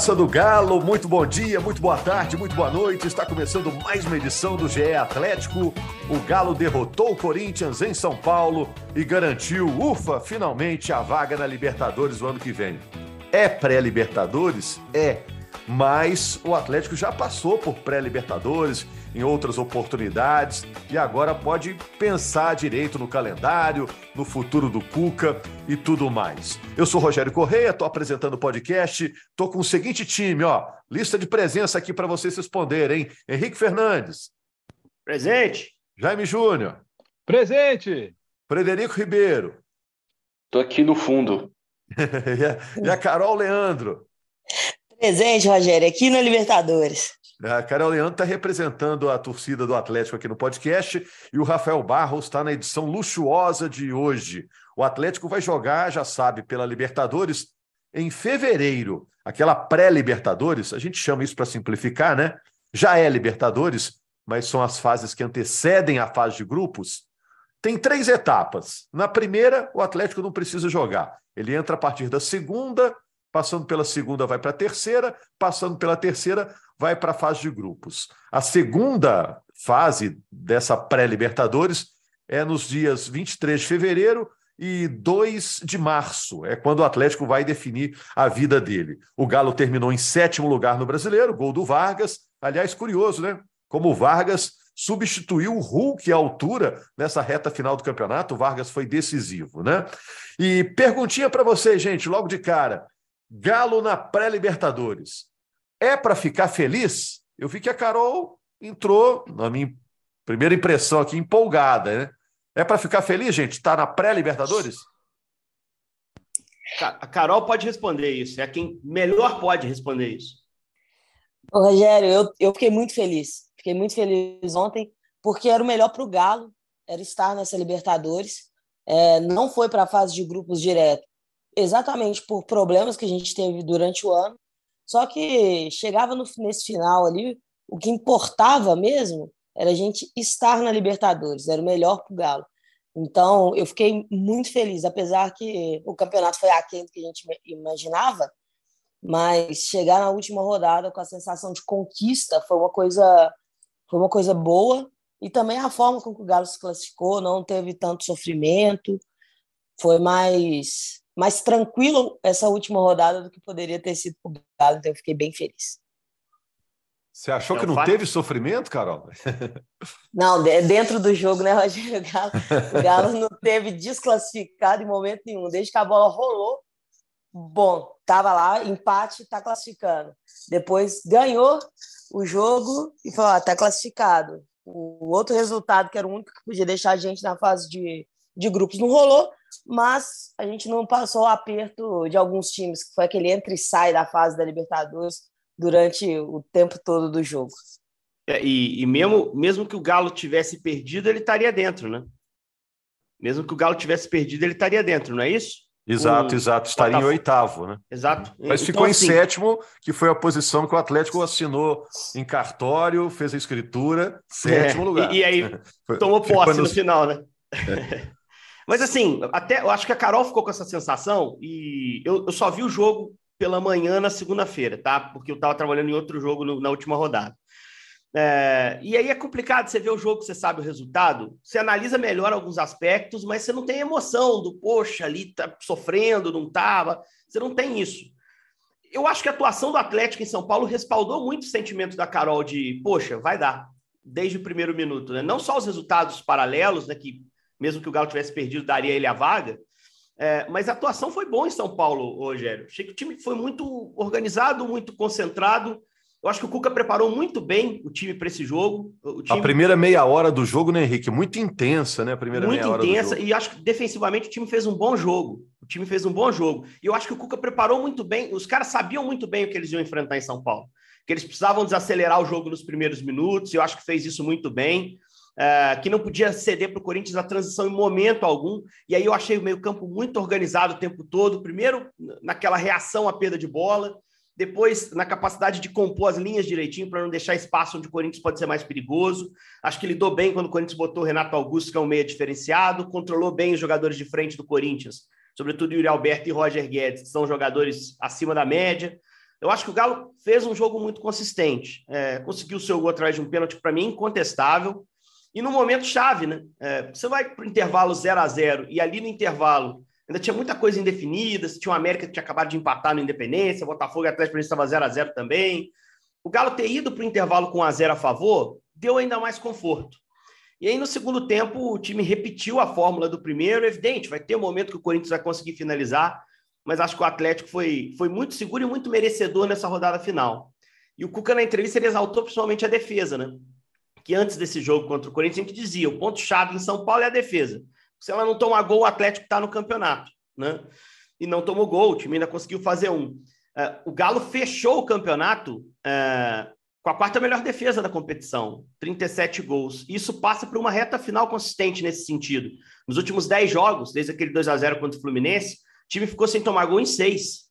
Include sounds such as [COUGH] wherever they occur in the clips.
Massa do Galo, muito bom dia, muito boa tarde, muito boa noite. Está começando mais uma edição do GE Atlético. O Galo derrotou o Corinthians em São Paulo e garantiu, ufa, finalmente a vaga na Libertadores do ano que vem. É pré-Libertadores? É mas o Atlético já passou por pré-Libertadores em outras oportunidades e agora pode pensar direito no calendário, no futuro do Cuca e tudo mais. Eu sou Rogério Correia, estou apresentando o podcast, estou com o seguinte time, ó, lista de presença aqui para vocês responderem, hein? Henrique Fernandes. Presente. Jaime Júnior. Presente. Frederico Ribeiro. Estou aqui no fundo. [LAUGHS] e a Carol Leandro. Presente, Rogério, aqui na Libertadores. A Carol Leandro está representando a torcida do Atlético aqui no podcast e o Rafael Barros está na edição luxuosa de hoje. O Atlético vai jogar, já sabe, pela Libertadores em fevereiro. Aquela pré-Libertadores, a gente chama isso para simplificar, né? Já é Libertadores, mas são as fases que antecedem a fase de grupos. Tem três etapas. Na primeira, o Atlético não precisa jogar. Ele entra a partir da segunda passando pela segunda vai para a terceira, passando pela terceira vai para a fase de grupos. A segunda fase dessa pré-Libertadores é nos dias 23 de fevereiro e 2 de março, é quando o Atlético vai definir a vida dele. O Galo terminou em sétimo lugar no Brasileiro, gol do Vargas. Aliás, curioso, né? Como o Vargas substituiu o Hulk à altura nessa reta final do campeonato, o Vargas foi decisivo, né? E perguntinha para vocês, gente, logo de cara. Galo na pré-Libertadores. É para ficar feliz? Eu vi que a Carol entrou, na minha primeira impressão aqui, empolgada, né? É para ficar feliz, gente? Está na pré-Libertadores? A Carol pode responder isso, é quem melhor pode responder isso. Ô, Rogério, eu, eu fiquei muito feliz. Fiquei muito feliz ontem, porque era o melhor para o Galo, era estar nessa Libertadores. É, não foi para a fase de grupos direto, exatamente por problemas que a gente teve durante o ano. Só que chegava no, nesse final ali, o que importava mesmo era a gente estar na Libertadores, era o melhor para o Galo. Então, eu fiquei muito feliz, apesar que o campeonato foi aquém do que a gente imaginava, mas chegar na última rodada com a sensação de conquista foi uma coisa foi uma coisa boa e também a forma com que o Galo se classificou, não teve tanto sofrimento, foi mais mais tranquilo essa última rodada do que poderia ter sido para o Galo, então eu fiquei bem feliz. Você achou que não teve sofrimento, Carol? [LAUGHS] Não, dentro do jogo, né, Rogério? O Galo, o Galo não teve desclassificado em momento nenhum. Desde que a bola rolou, bom, tava lá, empate, tá classificando. Depois ganhou o jogo e falou: ah, tá classificado. O outro resultado, que era o único que podia deixar a gente na fase de, de grupos, não rolou mas a gente não passou o aperto de alguns times, que foi aquele entra e sai da fase da Libertadores durante o tempo todo do jogo. É, e, e mesmo, mesmo que o Galo tivesse perdido, ele estaria dentro, né? Mesmo que o Galo tivesse perdido, ele estaria dentro, não é isso? Exato, o... exato. Estaria em oitavo, né? Exato. Mas então, ficou em assim... sétimo, que foi a posição que o Atlético assinou em cartório, fez a escritura, sétimo é, lugar. E, e aí [LAUGHS] tomou posse no... no final, né? É. [LAUGHS] Mas assim, até eu acho que a Carol ficou com essa sensação e eu, eu só vi o jogo pela manhã na segunda-feira, tá? Porque eu estava trabalhando em outro jogo no, na última rodada. É, e aí é complicado você ver o jogo, você sabe o resultado, você analisa melhor alguns aspectos, mas você não tem emoção do poxa, ali tá sofrendo, não tava. Você não tem isso. Eu acho que a atuação do Atlético em São Paulo respaldou muito o sentimento da Carol de, poxa, vai dar, desde o primeiro minuto, né? Não só os resultados paralelos, né? Que mesmo que o Galo tivesse perdido, daria ele a vaga. É, mas a atuação foi boa em São Paulo, Rogério. Achei que o time foi muito organizado, muito concentrado. Eu acho que o Cuca preparou muito bem o time para esse jogo. Time... A primeira meia hora do jogo, né, Henrique? Muito intensa, né? A primeira muito meia hora. Muito intensa, e acho que defensivamente o time fez um bom jogo. O time fez um bom jogo. E eu acho que o Cuca preparou muito bem. Os caras sabiam muito bem o que eles iam enfrentar em São Paulo. Que eles precisavam desacelerar o jogo nos primeiros minutos, e eu acho que fez isso muito bem. É, que não podia ceder para o Corinthians na transição em momento algum. E aí eu achei o meio-campo muito organizado o tempo todo. Primeiro, naquela reação à perda de bola depois na capacidade de compor as linhas direitinho para não deixar espaço onde o Corinthians pode ser mais perigoso. Acho que lidou bem quando o Corinthians botou o Renato Augusto, que é um meia diferenciado, controlou bem os jogadores de frente do Corinthians, sobretudo Yuri Alberto e Roger Guedes, que são jogadores acima da média. Eu acho que o Galo fez um jogo muito consistente, é, conseguiu o seu gol atrás de um pênalti, para mim, incontestável. E no momento chave, né? É, você vai para o intervalo 0 a 0 e ali no intervalo Ainda tinha muita coisa indefinida. Tinha o América que tinha acabado de empatar no Independência, Botafogo e Atlético estava 0 a 0 também. O Galo ter ido para o intervalo com 1 a 0 a favor deu ainda mais conforto. E aí, no segundo tempo, o time repetiu a fórmula do primeiro. Evidente, vai ter um momento que o Corinthians vai conseguir finalizar, mas acho que o Atlético foi, foi muito seguro e muito merecedor nessa rodada final. E o Cuca, na entrevista, ele exaltou principalmente a defesa, né? Que antes desse jogo contra o Corinthians, sempre dizia: o ponto-chave em São Paulo é a defesa. Se ela não tomar gol, o Atlético está no campeonato, né? E não tomou gol, o time ainda conseguiu fazer um. Uh, o Galo fechou o campeonato uh, com a quarta melhor defesa da competição, 37 gols. Isso passa por uma reta final consistente nesse sentido. Nos últimos 10 jogos, desde aquele 2 a 0 contra o Fluminense, o time ficou sem tomar gol em seis.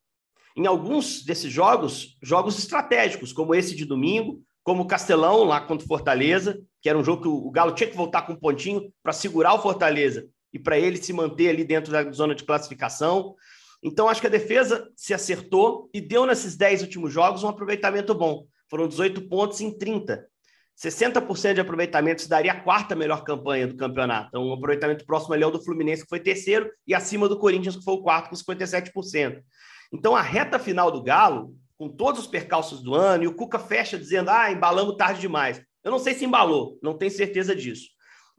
Em alguns desses jogos, jogos estratégicos, como esse de domingo, como o Castelão lá contra o Fortaleza, que era um jogo que o Galo tinha que voltar com um pontinho para segurar o Fortaleza e para ele se manter ali dentro da zona de classificação. Então, acho que a defesa se acertou e deu nesses 10 últimos jogos um aproveitamento bom. Foram 18 pontos em 30. 60% de aproveitamento se daria a quarta melhor campanha do campeonato. Então, um aproveitamento próximo ali ao do Fluminense, que foi terceiro, e acima do Corinthians, que foi o quarto, com 57%. Então, a reta final do Galo, com todos os percalços do ano, e o Cuca fecha dizendo: ah, embalamos tarde demais. Eu não sei se embalou, não tenho certeza disso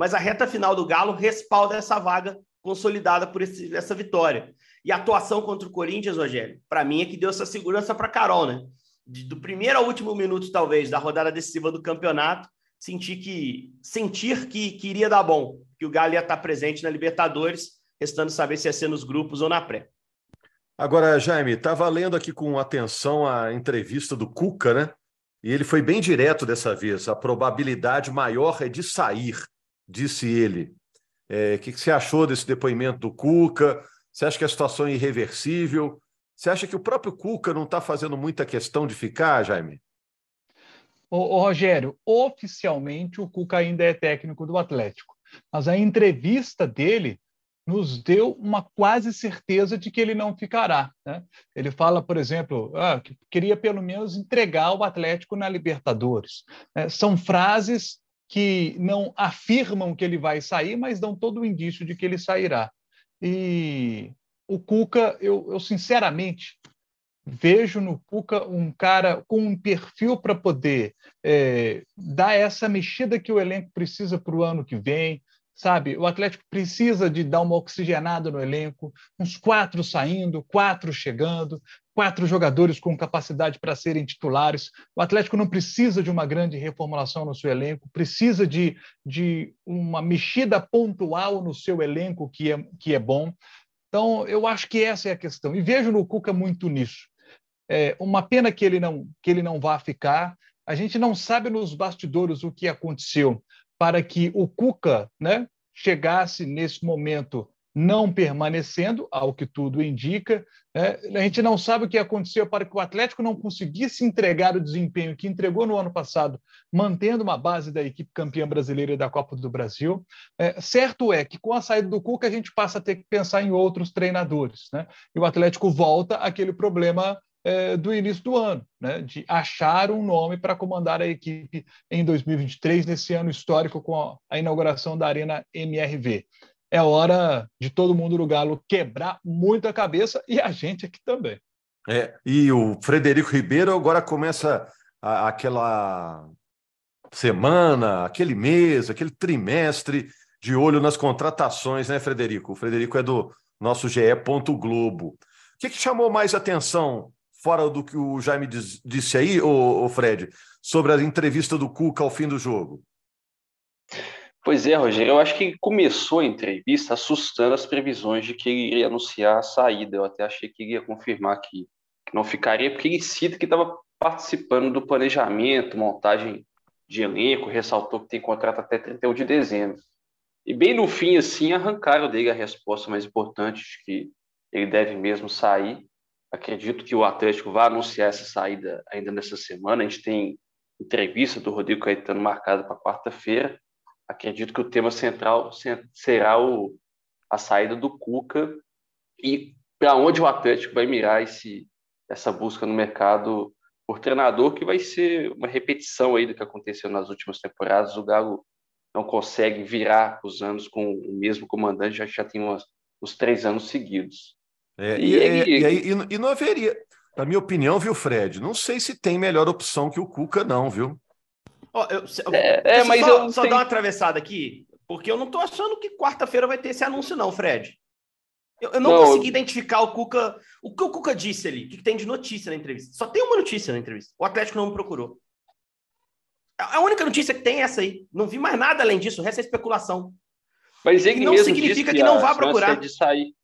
mas a reta final do Galo respalda essa vaga consolidada por esse, essa vitória. E a atuação contra o Corinthians, Rogério, para mim é que deu essa segurança para Carol, né? De, do primeiro ao último minuto, talvez, da rodada decisiva do campeonato, sentir que sentir que, que iria dar bom, que o Galo ia estar presente na Libertadores, restando saber se ia ser nos grupos ou na pré. Agora, Jaime, estava lendo aqui com atenção a entrevista do Cuca, né? E ele foi bem direto dessa vez. A probabilidade maior é de sair disse ele. É, o que, que você achou desse depoimento do Cuca? Você acha que a situação é irreversível? Você acha que o próprio Cuca não está fazendo muita questão de ficar, Jaime? Ô, ô, Rogério, oficialmente o Cuca ainda é técnico do Atlético, mas a entrevista dele nos deu uma quase certeza de que ele não ficará. Né? Ele fala, por exemplo, ah, que queria pelo menos entregar o Atlético na Libertadores. É, são frases que não afirmam que ele vai sair, mas dão todo o indício de que ele sairá. E o Cuca, eu, eu sinceramente vejo no Cuca um cara com um perfil para poder é, dar essa mexida que o elenco precisa para o ano que vem, sabe? O Atlético precisa de dar uma oxigenada no elenco, uns quatro saindo, quatro chegando, quatro jogadores com capacidade para serem titulares. O Atlético não precisa de uma grande reformulação no seu elenco, precisa de, de uma mexida pontual no seu elenco que é, que é bom. Então, eu acho que essa é a questão. E vejo no Cuca muito nisso. É uma pena que ele não que ele não vá ficar. A gente não sabe nos bastidores o que aconteceu para que o Cuca né, chegasse nesse momento não permanecendo, ao que tudo indica. Né? A gente não sabe o que aconteceu para que o Atlético não conseguisse entregar o desempenho que entregou no ano passado, mantendo uma base da equipe campeã brasileira da Copa do Brasil. É, certo é que com a saída do Cuca a gente passa a ter que pensar em outros treinadores. Né? E o Atlético volta àquele problema é, do início do ano, né, de achar um nome para comandar a equipe em 2023, nesse ano histórico com a, a inauguração da Arena MRV. É hora de todo mundo do Galo quebrar muito a cabeça e a gente aqui também. É, e o Frederico Ribeiro agora começa a, aquela semana, aquele mês, aquele trimestre de olho nas contratações, né, Frederico? O Frederico é do nosso GE. Globo. O que, que chamou mais atenção fora do que o Jaime disse aí, o Fred, sobre a entrevista do Cuca ao fim do jogo? Pois é, Rogério, eu acho que começou a entrevista assustando as previsões de que ele iria anunciar a saída. Eu até achei que ele ia confirmar que, que não ficaria, porque ele cita que estava participando do planejamento, montagem de elenco, ressaltou que tem contrato até 31 de dezembro. E bem no fim, assim, arrancaram dele a resposta mais importante, de que ele deve mesmo sair. Acredito que o Atlético vai anunciar essa saída ainda nessa semana. A gente tem entrevista do Rodrigo Caetano marcada para quarta-feira acredito que o tema central será o, a saída do Cuca e para onde o Atlético vai mirar esse, essa busca no mercado por treinador, que vai ser uma repetição aí do que aconteceu nas últimas temporadas. O Galo não consegue virar os anos com o mesmo comandante, já, já tem umas, uns três anos seguidos. É, e, e, e, aí, e, não haveria, na minha opinião, viu, Fred? Não sei se tem melhor opção que o Cuca, não, viu? Oh, eu, é, é, mas só, eu só dar uma atravessada aqui, porque eu não estou achando que quarta-feira vai ter esse anúncio, não, Fred. Eu, eu não, não, consegui identificar o Cuca. O que o Cuca disse ali? O que tem de notícia na entrevista? Só tem uma notícia na entrevista. O Atlético não me procurou. A única notícia que tem é essa aí. Não vi mais nada além disso. O resto é especulação. Mas ele não significa que, que não vá procurar. De sair.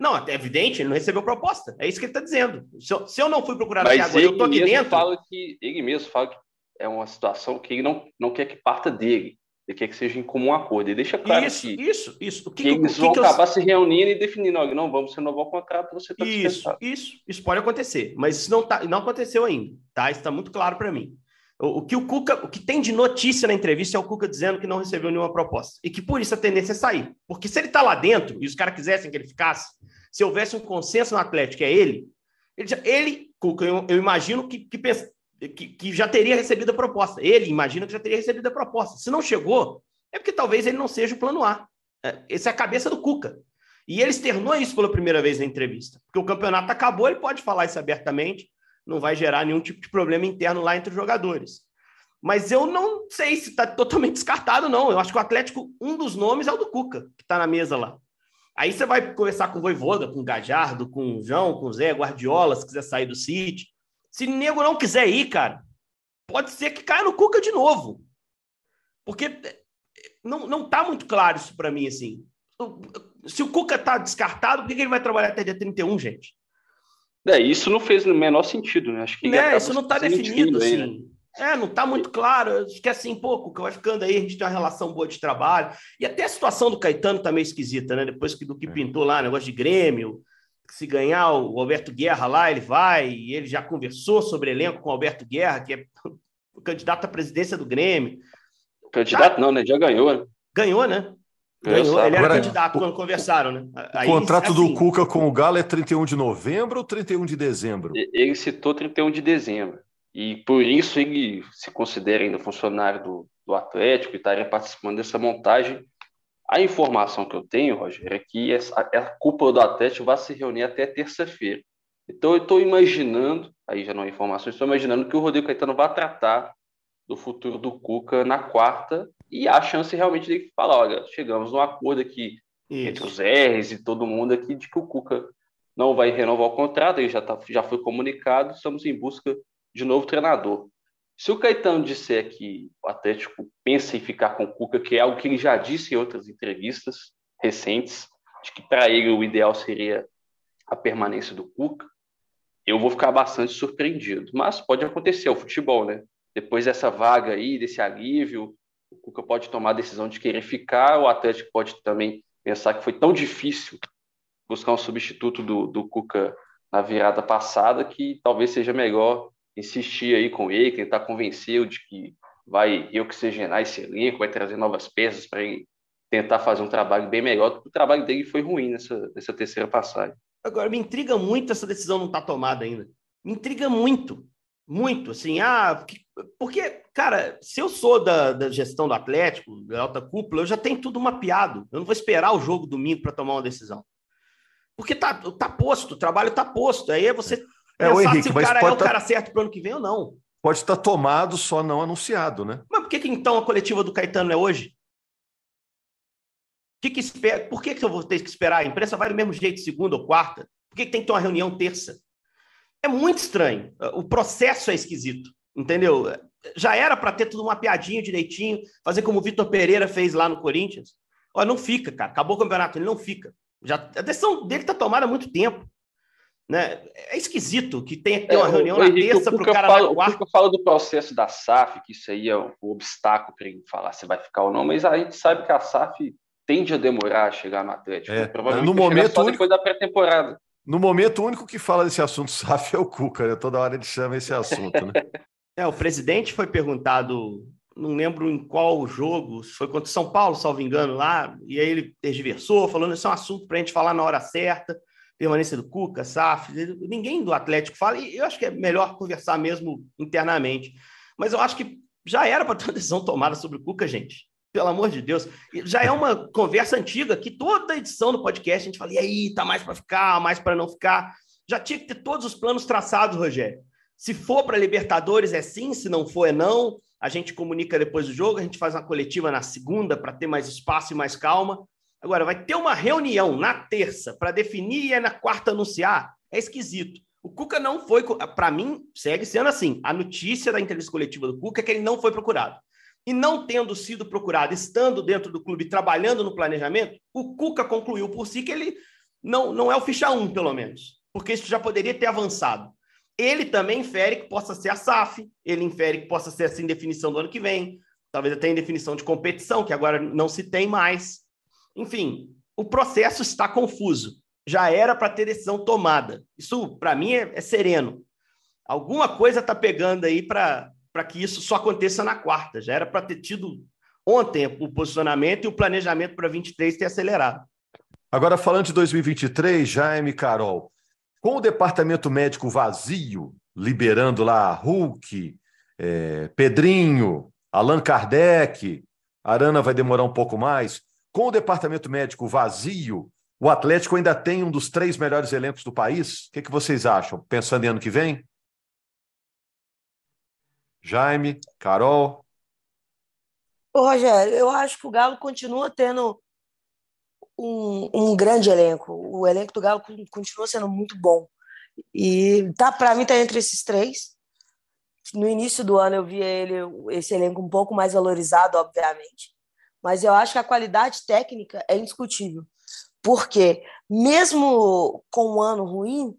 Não, é evidente, ele não recebeu proposta. É isso que ele está dizendo. Se eu, se eu, não fui procurar até agora, eu estou aqui dentro. Fala que, ele mesmo fala que é uma situação que ele não, não quer que parta dele. Ele quer que seja em comum acordo. Ele deixa claro isso, que, isso, isso. O que, que eles que vão que acabar eu... se reunindo e definindo, olha, não, vamos renovar o contrato, você está Isso, isso, isso pode acontecer, mas isso não, tá, não aconteceu ainda, tá? Isso está muito claro para mim. O, que o Cuca, o que tem de notícia na entrevista é o Cuca dizendo que não recebeu nenhuma proposta e que por isso a tendência é sair. Porque se ele está lá dentro e os caras quisessem que ele ficasse, se houvesse um consenso no Atlético, é ele, ele, ele Cuca, eu, eu imagino que, que pensa, que, que já teria recebido a proposta. Ele imagina que já teria recebido a proposta. Se não chegou, é porque talvez ele não seja o plano A. É, essa é a cabeça do Cuca. E ele externou isso pela primeira vez na entrevista. Porque o campeonato acabou, ele pode falar isso abertamente, não vai gerar nenhum tipo de problema interno lá entre os jogadores. Mas eu não sei se está totalmente descartado, não. Eu acho que o Atlético, um dos nomes é o do Cuca, que está na mesa lá. Aí você vai conversar com o Voivoda, com o Gajardo, com o João, com o Zé, Guardiola, se quiser sair do City. Se o nego não quiser ir, cara, pode ser que caia no Cuca de novo. Porque eh, não, não tá muito claro isso para mim, assim. Se o Cuca tá descartado, por que ele vai trabalhar até dia 31, gente? É, isso não fez o menor sentido, né? Acho que né? Isso não tá definido, aí, assim. Né? É, não tá muito claro. Acho que assim, pô, Cuca vai ficando aí, a gente tem uma relação boa de trabalho. E até a situação do Caetano tá meio esquisita, né? Depois que, do que é. pintou lá, negócio de Grêmio, se ganhar o Alberto Guerra lá, ele vai, e ele já conversou sobre elenco com o Alberto Guerra, que é o [LAUGHS] candidato à presidência do Grêmio. Candidato já... não, né? Já ganhou, né? Ganhou, né? Ganhou. Ele era Agora, candidato o... quando conversaram, né? Aí, o contrato assim... do Cuca com o Galo é 31 de novembro ou 31 de dezembro? Ele citou 31 de dezembro. E por isso ele se considera ainda funcionário do, do Atlético e estaria participando dessa montagem a informação que eu tenho, Roger, é que essa, a cúpula do Atlético vai se reunir até terça-feira. Então, eu estou imaginando, aí já não é informação, estou imaginando que o Rodrigo Caetano vai tratar do futuro do Cuca na quarta e há a chance realmente de falar, olha, chegamos num acordo aqui Isso. entre os R's e todo mundo aqui de que o Cuca não vai renovar o contrato, ele já, tá, já foi comunicado, estamos em busca de novo treinador. Se o Caetano disser que o Atlético pensa em ficar com o Cuca, que é algo que ele já disse em outras entrevistas recentes, de que para ele o ideal seria a permanência do Cuca, eu vou ficar bastante surpreendido. Mas pode acontecer, é o futebol, né? Depois dessa vaga aí, desse alívio, o Cuca pode tomar a decisão de querer ficar, o Atlético pode também pensar que foi tão difícil buscar um substituto do, do Cuca na virada passada que talvez seja melhor insistir aí com ele, tentar convencê-lo de que vai reoxigenar esse elenco, vai trazer novas peças para ele tentar fazer um trabalho bem melhor, porque o trabalho dele foi ruim nessa, nessa terceira passagem. Agora, me intriga muito essa decisão não estar tá tomada ainda. Me intriga muito, muito, assim, ah, porque, cara, se eu sou da, da gestão do Atlético, da alta cúpula, eu já tenho tudo mapeado. Eu não vou esperar o jogo domingo para tomar uma decisão. Porque tá, tá posto, o trabalho tá posto. Aí é você é, o Henrique, se o cara é o tá... cara certo para o ano que vem ou não. Pode estar tomado, só não anunciado, né? Mas por que, que então a coletiva do Caetano é hoje? Que que espera... Por que, que eu vou ter que esperar? A imprensa vai do mesmo jeito, segunda ou quarta? Por que, que tem que ter uma reunião terça? É muito estranho. O processo é esquisito, entendeu? Já era para ter tudo mapeadinho direitinho, fazer como o Vitor Pereira fez lá no Corinthians. Olha, não fica, cara. Acabou o campeonato, ele não fica. Já, a decisão dele está tomada há muito tempo. Né? É esquisito que tenha que ter uma é, reunião na terça para o cara falo, na quarta. Eu falo do processo da SAF, que isso aí é um obstáculo para ele falar se vai ficar ou não, mas a gente sabe que a SAF tende a demorar a chegar no Atlético. É. Provavelmente no momento só depois da pré-temporada. No momento, o único que fala desse assunto [LAUGHS] SAF é o Cuca, né? Toda hora ele chama esse assunto, né? é, o presidente foi perguntado, não lembro em qual jogo, foi contra São Paulo, salvo engano, lá, e aí ele tergiversou, falando isso é um assunto para a gente falar na hora certa permanência do Cuca, SAF, ninguém do Atlético fala, e eu acho que é melhor conversar mesmo internamente. Mas eu acho que já era para ter uma decisão tomada sobre o Cuca, gente. Pelo amor de Deus. Já é uma conversa antiga que toda edição do podcast a gente fala, e aí, tá mais para ficar, mais para não ficar. Já tinha que ter todos os planos traçados, Rogério. Se for para Libertadores é sim, se não for é não. A gente comunica depois do jogo, a gente faz uma coletiva na segunda para ter mais espaço e mais calma. Agora, vai ter uma reunião na terça para definir e é na quarta anunciar? É esquisito. O Cuca não foi, para mim, segue sendo assim. A notícia da entrevista coletiva do Cuca é que ele não foi procurado. E não tendo sido procurado, estando dentro do clube, trabalhando no planejamento, o Cuca concluiu por si que ele não, não é o ficha 1, pelo menos, porque isso já poderia ter avançado. Ele também infere que possa ser a SAF, ele infere que possa ser essa indefinição do ano que vem, talvez até indefinição de competição, que agora não se tem mais. Enfim, o processo está confuso. Já era para ter decisão tomada. Isso, para mim, é, é, sereno. Alguma coisa está pegando aí para que isso só aconteça na quarta. Já era para ter tido ontem o posicionamento e o planejamento para 23 ter acelerado. Agora, falando de 2023, Jaime Carol, com o departamento médico vazio, liberando lá Hulk, é, Pedrinho, Allan Kardec, Arana vai demorar um pouco mais. Com o departamento médico vazio, o Atlético ainda tem um dos três melhores elencos do país? O que, que vocês acham? Pensando em ano que vem? Jaime, Carol. Ô, Rogério, eu acho que o Galo continua tendo um, um grande elenco. O elenco do Galo continua sendo muito bom. E tá, para mim, tá entre esses três. No início do ano eu via ele, esse elenco um pouco mais valorizado, obviamente mas eu acho que a qualidade técnica é indiscutível. Porque, mesmo com um ano ruim,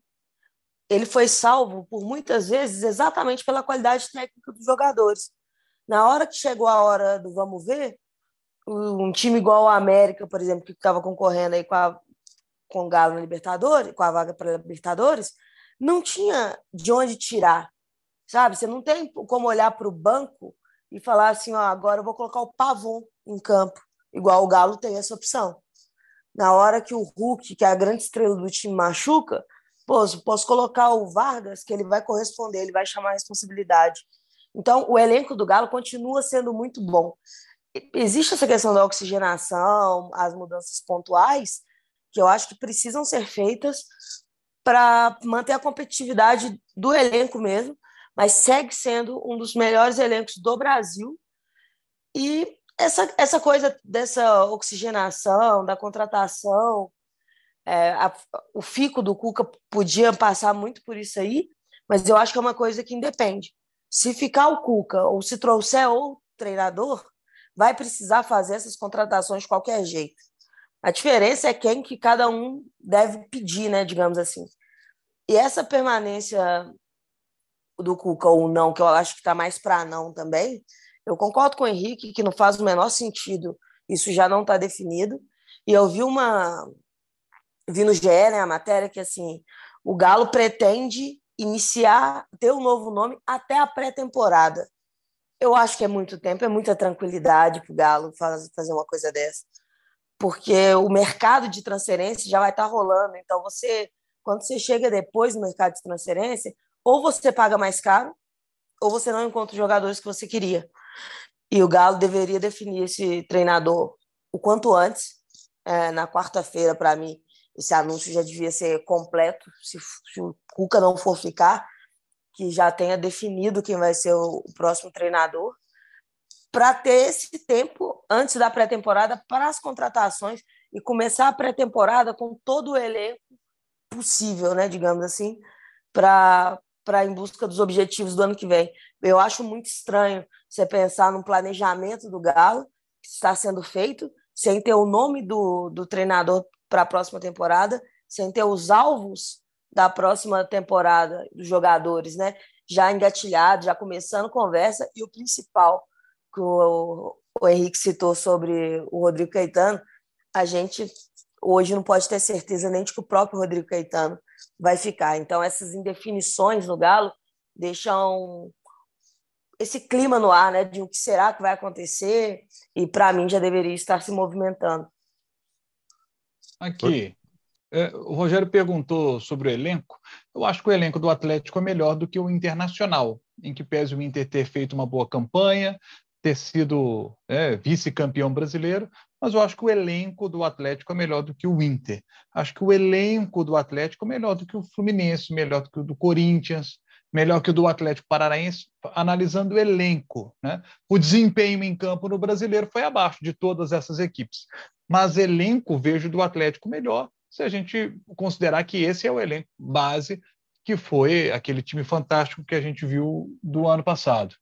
ele foi salvo por muitas vezes exatamente pela qualidade técnica dos jogadores. Na hora que chegou a hora do vamos ver, um time igual o América, por exemplo, que estava concorrendo aí com, a, com o Galo na Libertadores, com a vaga para a Libertadores, não tinha de onde tirar, sabe? Você não tem como olhar para o banco e falar assim, ó, agora eu vou colocar o Pavon em campo, igual o Galo tem essa opção. Na hora que o Hulk, que é a grande estrela do time, machuca, pô, posso colocar o Vargas, que ele vai corresponder, ele vai chamar a responsabilidade. Então, o elenco do Galo continua sendo muito bom. Existe essa questão da oxigenação, as mudanças pontuais, que eu acho que precisam ser feitas para manter a competitividade do elenco mesmo, mas segue sendo um dos melhores elencos do Brasil. E essa, essa coisa dessa oxigenação, da contratação, é, a, o fico do Cuca podia passar muito por isso aí, mas eu acho que é uma coisa que independe. Se ficar o Cuca ou se trouxer outro treinador, vai precisar fazer essas contratações de qualquer jeito. A diferença é quem que cada um deve pedir, né, digamos assim. E essa permanência do Cuca ou não, que eu acho que está mais para não também, eu concordo com o Henrique que não faz o menor sentido, isso já não está definido. E eu vi uma. Vi no GE, né, a matéria, que assim, o Galo pretende iniciar, ter um novo nome até a pré-temporada. Eu acho que é muito tempo, é muita tranquilidade para o Galo fazer uma coisa dessa. Porque o mercado de transferência já vai estar tá rolando. Então, você, quando você chega depois no mercado de transferência, ou você paga mais caro, ou você não encontra os jogadores que você queria. E o Galo deveria definir esse treinador o quanto antes. É, na quarta-feira, para mim, esse anúncio já devia ser completo. Se, se, o Cuca não for ficar, que já tenha definido quem vai ser o, o próximo treinador, para ter esse tempo antes da pré-temporada para as contratações e começar a pré-temporada com todo o elenco possível, né, digamos assim, para em busca dos objetivos do ano que vem. Eu acho muito estranho você pensar no planejamento do Galo que está sendo feito sem ter o nome do, do treinador para a próxima temporada, sem ter os alvos da próxima temporada dos jogadores, né? Já engatilhado, já começando conversa e o principal que o, o Henrique citou sobre o Rodrigo Caetano, a gente hoje não pode ter certeza nem de que o próprio Rodrigo Caetano vai ficar. Então, essas indefinições no Galo deixam esse clima no ar, né, de o que será que vai acontecer, e para mim já deveria estar se movimentando. Aqui, é, o Rogério perguntou sobre o elenco. Eu acho que o elenco do Atlético é melhor do que o Internacional, em que pese o Inter ter feito uma boa campanha, ter sido é, vice-campeão brasileiro, mas eu acho que o elenco do Atlético é melhor do que o Inter. Acho que o elenco do Atlético é melhor do que o Fluminense, melhor do que o do Corinthians, melhor que o do Atlético Paranaense, analisando o elenco. Né? O desempenho em campo no brasileiro foi abaixo de todas essas equipes, mas elenco vejo do Atlético melhor, se a gente considerar que esse é o elenco base que foi aquele time fantástico que a gente viu do ano passado.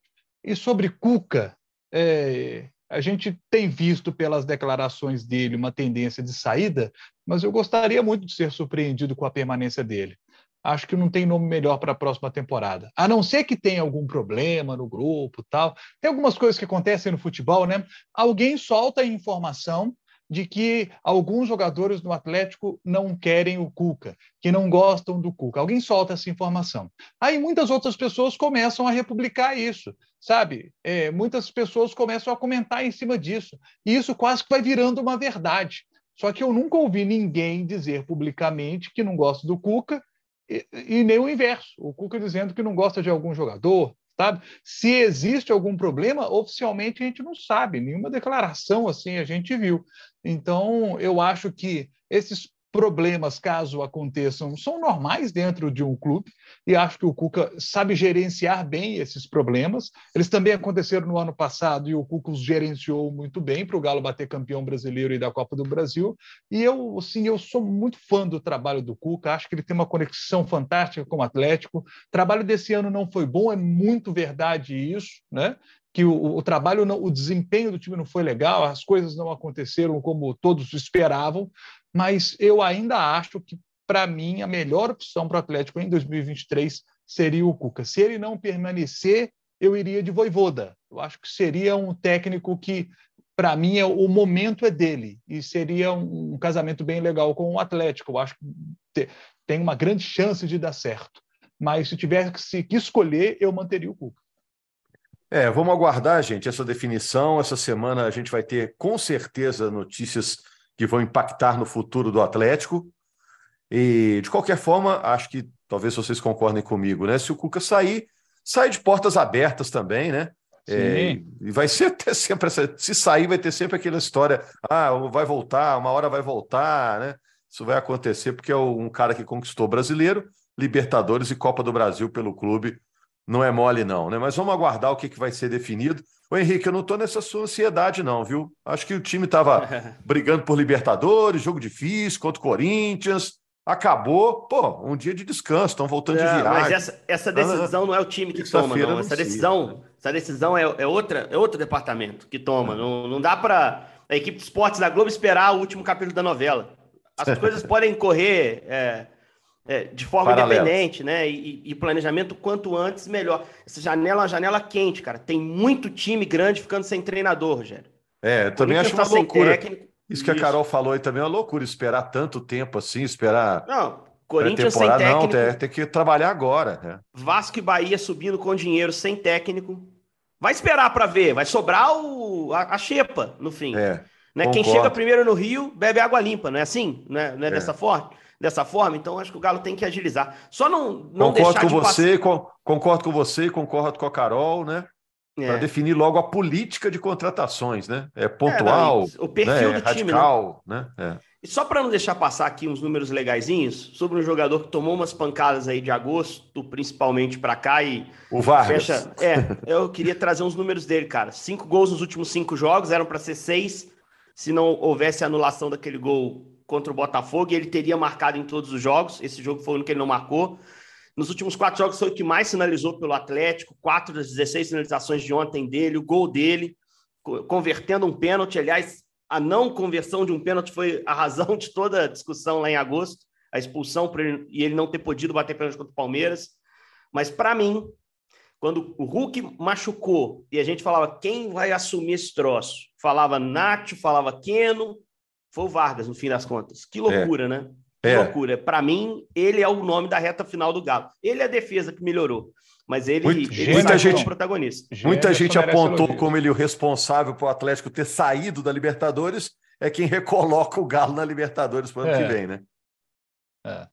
E sobre Cuca, é, a gente tem visto pelas declarações dele uma tendência de saída, mas eu gostaria muito de ser surpreendido com a permanência dele. Acho que não tem nome melhor para a próxima temporada. A não ser que tenha algum problema no grupo, tal. Tem algumas coisas que acontecem no futebol, né? Alguém solta a informação de que alguns jogadores do Atlético não querem o Cuca, que não gostam do Cuca. Alguém solta essa informação. Aí muitas outras pessoas começam a republicar isso, sabe? É, muitas pessoas começam a comentar em cima disso. E isso quase que vai virando uma verdade. Só que eu nunca ouvi ninguém dizer publicamente que não gosta do Cuca e, e nem o inverso. O Cuca dizendo que não gosta de algum jogador, sabe? Se existe algum problema, oficialmente a gente não sabe, nenhuma declaração assim a gente viu. Então, eu acho que esses problemas, caso aconteçam, são normais dentro de um clube, e acho que o Cuca sabe gerenciar bem esses problemas. Eles também aconteceram no ano passado e o Cuca os gerenciou muito bem para o Galo bater campeão brasileiro e da Copa do Brasil. E eu, assim, eu sou muito fã do trabalho do Cuca, acho que ele tem uma conexão fantástica com o Atlético. O trabalho desse ano não foi bom, é muito verdade isso, né? que o, o, trabalho, não, o desempenho do time não foi legal, as coisas não aconteceram como todos esperavam, mas eu ainda acho que, para mim, a melhor opção para o Atlético em 2023 seria o Cuca. Se ele não permanecer, eu iria de Voivoda. Eu acho que seria um técnico que, para mim, é, o momento é dele e seria um, casamento bem legal com o Atlético. Eu acho que tem uma grande chance de dar certo. Mas se tivesse que escolher, eu manteria o Cuca. É, vamos aguardar, gente, essa definição. Essa semana a gente vai ter com certeza notícias que vão impactar no futuro do Atlético. E, de qualquer forma, acho que talvez vocês concordem comigo, né? Se o Cuca sair, sai de portas abertas também, né? É, e vai [LAUGHS] ser ter sempre essa. Se sair, vai ter sempre aquela história: ah, vai voltar, uma hora vai voltar, né? Isso vai acontecer porque é um cara que conquistou brasileiro, Libertadores e Copa do Brasil pelo clube. Não é mole, não, né? Mas vamos aguardar o que, que vai ser definido. Ô Henrique, eu não estou nessa sua ansiedade, não, viu? Acho que o time estava [LAUGHS] brigando por Libertadores, jogo difícil contra o Corinthians. Acabou, pô, um dia de descanso, estão voltando é, de viagem. Mas essa, essa decisão não é o time que toma, não. Essa decisão, essa decisão é, é, outra, é outro departamento que toma. É. Não, não dá para a equipe de esportes da Globo esperar o último capítulo da novela. As coisas [LAUGHS] podem correr é, de forma Paralelo. independente, né? E, e, planejamento quanto antes, melhor. Essa janela é uma janela quente, cara. Tem muito time grande ficando sem treinador, Rogério. É, eu também acho uma tá loucura. Técnico, isso que a Carol falou aí também é uma loucura, esperar tanto tempo assim, esperar. Não, Corinthians sem técnico. Não, tem, tem que trabalhar agora. Né? Vasco e Bahia subindo com dinheiro sem técnico. Vai esperar para ver, vai sobrar o, a, a xepa no fim. É, né? Quem chega primeiro no Rio bebe água limpa, não é assim? Não é, não é, é. dessa forma? Dessa forma, então acho que o Galo tem que agilizar. Só não, não concordo deixar com de você, com, concordo com você, concordo com a Carol, né? É. Para definir logo a política de contratações, né? É pontual, é, o perfil né? do é radical, time, né? né? É. E só para não deixar passar aqui uns números legaisinhos sobre um jogador que tomou umas pancadas aí de agosto, principalmente para cá e o Vargas. Fecha... É, eu queria trazer uns números dele, cara. Cinco gols nos últimos cinco jogos, eram para ser seis, se não houvesse anulação daquele gol contra o Botafogo e ele teria marcado em todos os jogos. Esse jogo foi o que ele não marcou. Nos últimos quatro jogos foi o que mais sinalizou pelo Atlético, quatro das 16 sinalizações de ontem dele, o gol dele, convertendo um pênalti. Aliás, a não conversão de um pênalti foi a razão de toda a discussão lá em agosto, a expulsão ele, e ele não ter podido bater pênalti contra o Palmeiras. Mas para mim, quando o Hulk machucou e a gente falava quem vai assumir esse troço, falava Nacho, falava Keno, foi o Vargas no fim das contas. Que loucura, é. né? Que é. loucura. Para mim, ele é o nome da reta final do Galo. Ele é a defesa que melhorou. Mas ele, Muito, ele muita gente, protagonista. Muita gente apontou como ele o responsável para o Atlético ter saído da Libertadores. É quem recoloca o Galo na Libertadores para o ano é. que vem, né? É.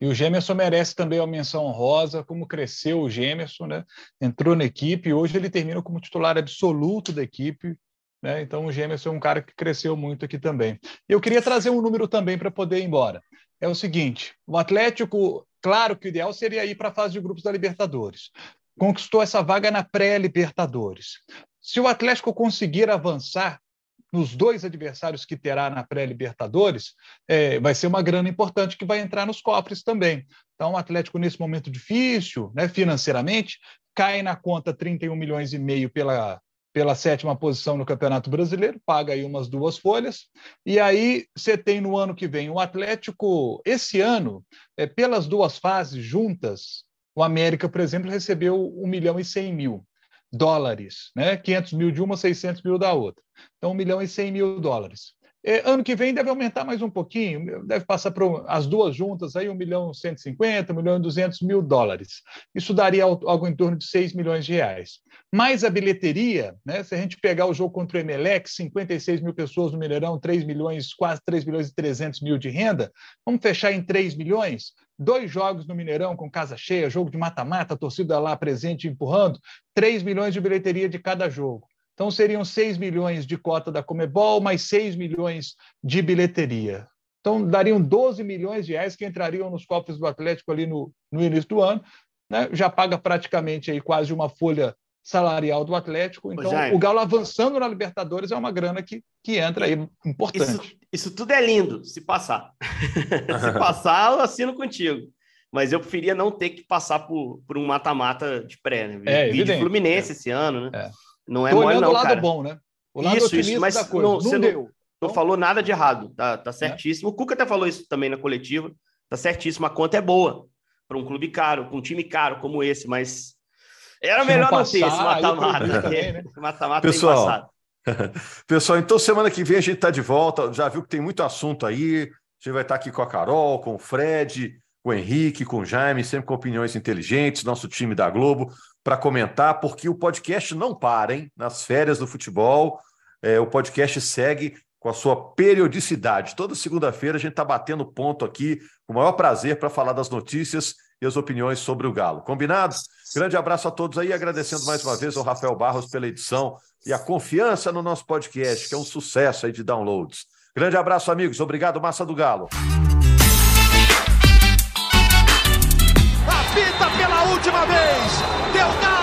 E o Gemerson merece também a menção honrosa, como cresceu o Gemerson, né? Entrou na equipe, hoje ele termina como titular absoluto da equipe. Né? Então, o Gemerson é um cara que cresceu muito aqui também. Eu queria trazer um número também para poder ir embora. É o seguinte: o Atlético, claro que o ideal seria ir para a fase de grupos da Libertadores. Conquistou essa vaga na pré-Libertadores. Se o Atlético conseguir avançar nos dois adversários que terá na pré-Libertadores, é, vai ser uma grana importante que vai entrar nos cofres também. Então, o Atlético, nesse momento difícil, né, financeiramente, cai na conta 31 milhões e meio pela pela sétima posição no Campeonato Brasileiro, paga aí umas duas folhas. E aí você tem no ano que vem o Atlético, esse ano, é, pelas duas fases juntas, o América, por exemplo, recebeu 1 milhão e 100 mil dólares, né? 500 mil de uma, 600 mil da outra. Então, 1 milhão e 100 mil dólares. É, ano que vem deve aumentar mais um pouquinho, deve passar para as duas juntas, aí 1 milhão e 150, 1 milhão e 200 mil dólares. Isso daria algo em torno de 6 milhões de reais. Mais a bilheteria, né, se a gente pegar o jogo contra o Emelec, 56 mil pessoas no Mineirão, 3 milhões, quase 3 milhões e 300 mil de renda, vamos fechar em 3 milhões? Dois jogos no Mineirão com casa cheia, jogo de mata-mata, torcida lá presente empurrando, 3 milhões de bilheteria de cada jogo. Então, seriam 6 milhões de cota da Comebol, mais 6 milhões de bilheteria. Então, dariam 12 milhões de reais que entrariam nos cofres do Atlético ali no, no início do ano. Né? Já paga praticamente aí quase uma folha salarial do Atlético. Então, o Galo avançando na Libertadores é uma grana que, que entra aí, importante. Isso, isso tudo é lindo, se passar. [LAUGHS] se passar, eu assino contigo. Mas eu preferia não ter que passar por, por um mata-mata de pré, né? É, Vi de Fluminense é. esse ano, né? É. Não é Tô mole, não, o lado cara. bom, né? O lado isso, isso, mas da coisa. Não, não, deu. Não, não falou nada de errado, tá, tá é. certíssimo. É. O Cuca até falou isso também na coletiva, tá certíssimo. A conta é boa para um clube caro, para um time caro como esse, mas era Se melhor não, passar, não ter esse mata-mata. Né? Mata-mata Pessoal, [LAUGHS] Pessoal, então semana que vem a gente está de volta. Já viu que tem muito assunto aí. A gente vai estar tá aqui com a Carol, com o Fred, com o Henrique, com o Jaime, sempre com opiniões inteligentes, nosso time da Globo para comentar, porque o podcast não para, hein? Nas férias do futebol, é, o podcast segue com a sua periodicidade. Toda segunda-feira a gente está batendo ponto aqui, com o maior prazer, para falar das notícias e as opiniões sobre o Galo. Combinados? Grande abraço a todos aí, agradecendo mais uma vez ao Rafael Barros pela edição e a confiança no nosso podcast, que é um sucesso aí de downloads. Grande abraço, amigos. Obrigado, Massa do Galo. repita pela última vez. Deu na